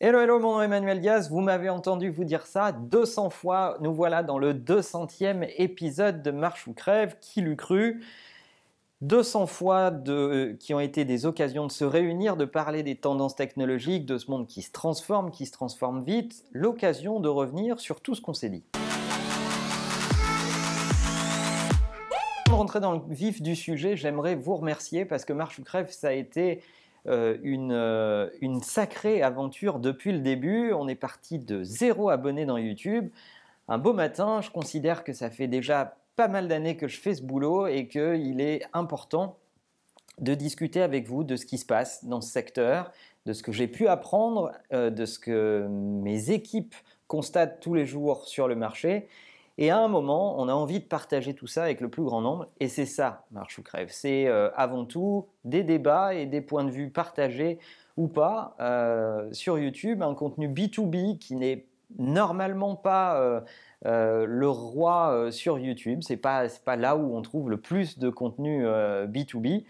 Hello, hello, mon nom est Emmanuel Diaz. Vous m'avez entendu vous dire ça 200 fois. Nous voilà dans le 200e épisode de Marche ou Crève. Qui l'eût cru? 200 fois de, qui ont été des occasions de se réunir, de parler des tendances technologiques, de ce monde qui se transforme, qui se transforme vite. L'occasion de revenir sur tout ce qu'on s'est dit. Pour rentrer dans le vif du sujet, j'aimerais vous remercier parce que Marche ou Crève, ça a été euh, une, euh, une, sacrée aventure depuis le début. On est parti de zéro abonné dans YouTube. Un beau matin, je considère que ça fait déjà pas mal d'années que je fais ce boulot et qu'il est important de discuter avec vous de ce qui se passe dans ce secteur, de ce que j'ai pu apprendre, euh, de ce que mes équipes constatent tous les jours sur le marché et à un moment, on a envie de partager tout ça avec le plus grand nombre. Et c'est ça, Marche ou Crève. C'est euh, avant tout des débats et des points de vue partagés ou pas euh, sur YouTube, un contenu B2B qui n'est normalement pas euh, le roi sur YouTube. C'est pas, pas là où on trouve le plus de contenu B2B.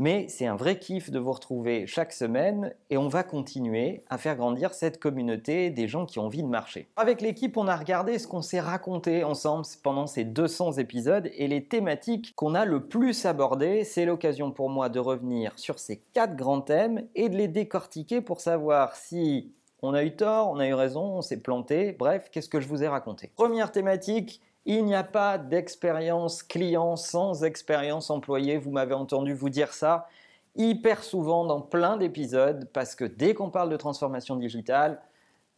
Mais c'est un vrai kiff de vous retrouver chaque semaine et on va continuer à faire grandir cette communauté des gens qui ont envie de marcher. Avec l'équipe, on a regardé ce qu'on s'est raconté ensemble pendant ces 200 épisodes et les thématiques qu'on a le plus abordées. C'est l'occasion pour moi de revenir sur ces quatre grands thèmes et de les décortiquer pour savoir si on a eu tort, on a eu raison, on s'est planté. Bref, qu'est-ce que je vous ai raconté? Première thématique, il n'y a pas d'expérience client sans expérience employée. Vous m'avez entendu vous dire ça hyper souvent dans plein d'épisodes parce que dès qu'on parle de transformation digitale,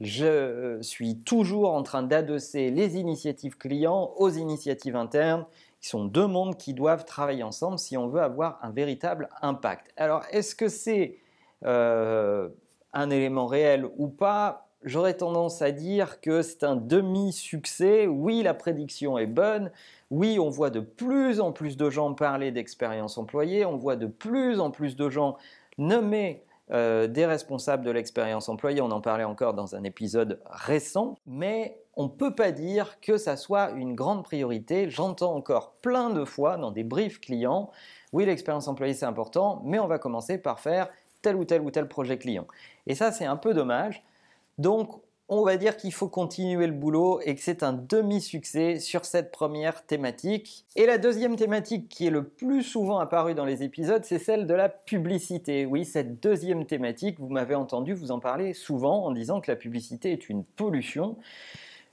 je suis toujours en train d'adosser les initiatives clients aux initiatives internes, qui sont deux mondes qui doivent travailler ensemble si on veut avoir un véritable impact. Alors, est-ce que c'est euh, un élément réel ou pas j'aurais tendance à dire que c'est un demi-succès. Oui, la prédiction est bonne. Oui, on voit de plus en plus de gens parler d'expérience employée. On voit de plus en plus de gens nommer euh, des responsables de l'expérience employée. On en parlait encore dans un épisode récent. Mais on ne peut pas dire que ça soit une grande priorité. J'entends encore plein de fois dans des briefs clients, oui, l'expérience employée c'est important, mais on va commencer par faire tel ou tel ou tel projet client. Et ça, c'est un peu dommage donc, on va dire qu'il faut continuer le boulot et que c'est un demi-succès sur cette première thématique. Et la deuxième thématique qui est le plus souvent apparue dans les épisodes, c'est celle de la publicité. Oui, cette deuxième thématique, vous m'avez entendu vous en parler souvent en disant que la publicité est une pollution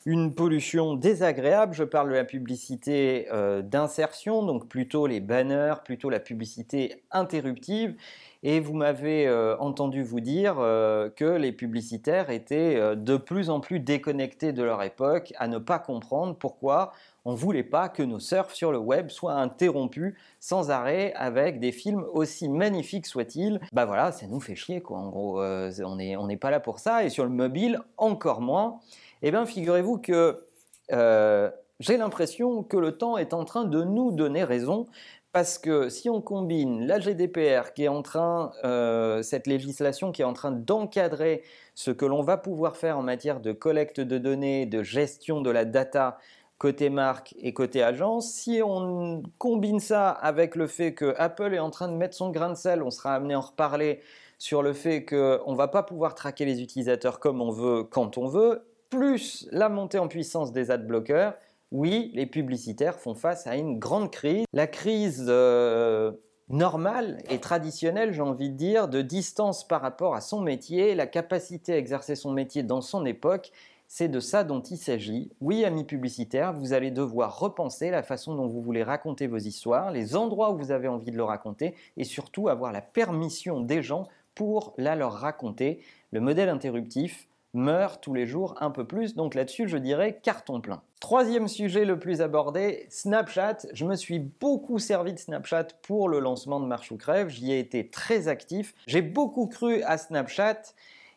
une pollution désagréable. Je parle de la publicité euh, d'insertion, donc plutôt les banners, plutôt la publicité interruptive. Et vous m'avez euh, entendu vous dire euh, que les publicitaires étaient de plus en plus déconnectés de leur époque, à ne pas comprendre pourquoi on ne voulait pas que nos surfs sur le web soient interrompus sans arrêt avec des films aussi magnifiques soient-ils. Bah voilà, ça nous fait chier quoi. En gros, on n'est pas là pour ça. Et sur le mobile, encore moins. Eh bien, figurez-vous que euh, j'ai l'impression que le temps est en train de nous donner raison. Parce que si on combine la GDPR qui est en train, euh, cette législation qui est en train d'encadrer ce que l'on va pouvoir faire en matière de collecte de données, de gestion de la data côté marque et côté agence, si on combine ça avec le fait que Apple est en train de mettre son grain de sel, on sera amené à en reparler sur le fait qu'on ne va pas pouvoir traquer les utilisateurs comme on veut, quand on veut, plus la montée en puissance des ad bloqueurs, oui, les publicitaires font face à une grande crise. La crise euh, normale et traditionnelle, j'ai envie de dire, de distance par rapport à son métier, la capacité à exercer son métier dans son époque, c'est de ça dont il s'agit. Oui, amis publicitaires, vous allez devoir repenser la façon dont vous voulez raconter vos histoires, les endroits où vous avez envie de le raconter, et surtout avoir la permission des gens pour la leur raconter. Le modèle interruptif, meurt tous les jours un peu plus. Donc là-dessus, je dirais carton plein. Troisième sujet le plus abordé, Snapchat. Je me suis beaucoup servi de Snapchat pour le lancement de Marche ou Crève. J'y ai été très actif. J'ai beaucoup cru à Snapchat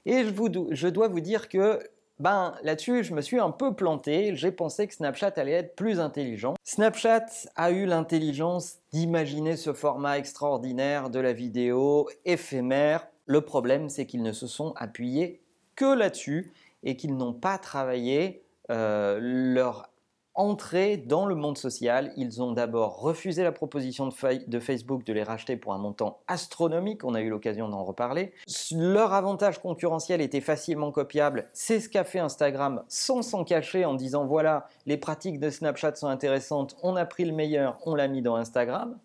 et je, vous, je dois vous dire que ben là-dessus, je me suis un peu planté. J'ai pensé que Snapchat allait être plus intelligent. Snapchat a eu l'intelligence d'imaginer ce format extraordinaire de la vidéo éphémère. Le problème, c'est qu'ils ne se sont appuyés là-dessus et qu'ils n'ont pas travaillé euh, leur entrer dans le monde social. Ils ont d'abord refusé la proposition de, Facebook de les racheter pour un montant astronomique, on a eu l'occasion d'en reparler. Leur avantage concurrentiel était facilement copiable, c'est ce qu'a fait Instagram sans s'en cacher en disant voilà, les pratiques de Snapchat sont intéressantes, on a pris le meilleur, on l'a mis dans Instagram.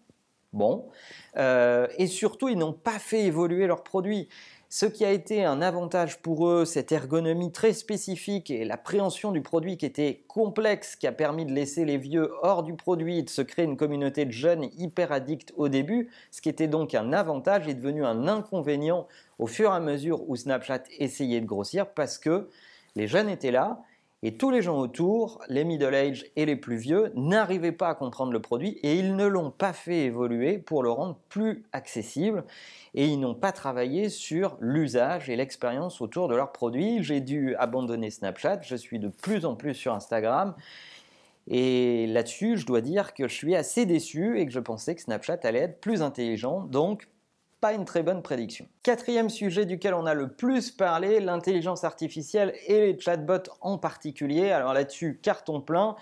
Bon. Euh, et surtout, ils n'ont pas fait évoluer leurs produits. Ce qui a été un avantage pour eux, cette ergonomie très spécifique et l'appréhension du produit qui était complexe, qui a permis de laisser les vieux hors du produit et de se créer une communauté de jeunes hyper addicts au début, ce qui était donc un avantage est devenu un inconvénient au fur et à mesure où Snapchat essayait de grossir parce que les jeunes étaient là et tous les gens autour, les middle age et les plus vieux, n'arrivaient pas à comprendre le produit et ils ne l'ont pas fait évoluer pour le rendre plus accessible et ils n'ont pas travaillé sur l'usage et l'expérience autour de leur produit. J'ai dû abandonner Snapchat, je suis de plus en plus sur Instagram. Et là-dessus, je dois dire que je suis assez déçu et que je pensais que Snapchat allait être plus intelligent. Donc, une très bonne prédiction. Quatrième sujet duquel on a le plus parlé, l'intelligence artificielle et les chatbots en particulier. Alors là-dessus, carton plein.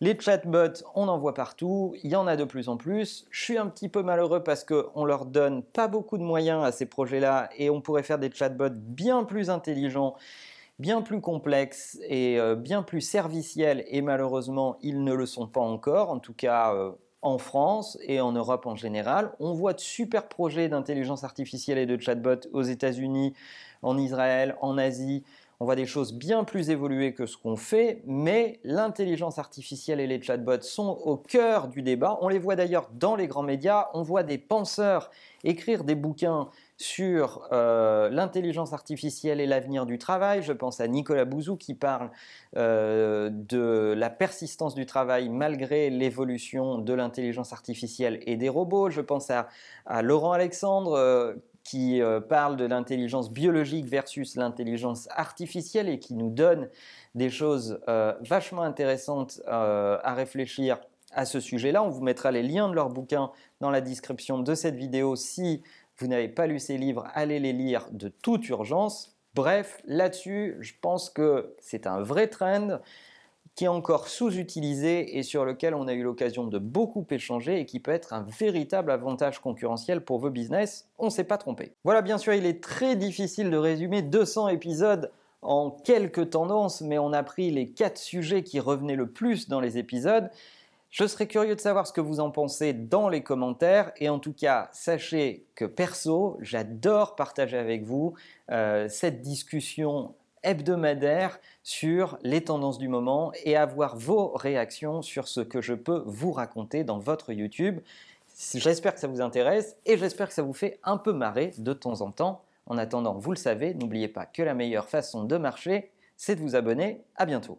Les chatbots, on en voit partout, il y en a de plus en plus. Je suis un petit peu malheureux parce qu'on leur donne pas beaucoup de moyens à ces projets-là et on pourrait faire des chatbots bien plus intelligents bien plus complexes et euh, bien plus serviciels et malheureusement ils ne le sont pas encore. En tout cas, euh, en France et en Europe en général. On voit de super projets d'intelligence artificielle et de chatbot aux États-Unis, en Israël, en Asie. On voit des choses bien plus évoluées que ce qu'on fait, mais l'intelligence artificielle et les chatbots sont au cœur du débat. On les voit d'ailleurs dans les grands médias. On voit des penseurs écrire des bouquins sur euh, l'intelligence artificielle et l'avenir du travail. Je pense à Nicolas Bouzou qui parle euh, de la persistance du travail malgré l'évolution de l'intelligence artificielle et des robots. Je pense à, Laurent Alexandre euh, qui parle de l'intelligence biologique versus l'intelligence artificielle et qui nous donne des choses vachement intéressantes à réfléchir à ce sujet-là. On vous mettra les liens de leurs bouquins dans la description de cette vidéo si vous n'avez pas lu ces livres, allez les lire de toute urgence. Bref, là-dessus, je pense que c'est un vrai trend qui est encore sous-utilisé et sur lequel on a eu l'occasion de beaucoup échanger et qui peut être un véritable avantage concurrentiel pour vos business. On ne s'est pas trompé. Voilà, bien sûr, il est très difficile de résumer 200 épisodes en quelques tendances, mais on a pris les quatre sujets qui revenaient le plus dans les épisodes. Je serais curieux de savoir ce que vous en pensez dans les commentaires et en tout cas, sachez que perso, j'adore partager avec vous euh, cette discussion hebdomadaire sur les tendances du moment et avoir vos réactions sur ce que je peux vous raconter dans votre YouTube. J'espère que ça vous intéresse et j'espère que ça vous fait un peu marrer de temps en temps. En attendant, vous le savez, n'oubliez pas que la meilleure façon de marcher, c'est de vous abonner. À bientôt.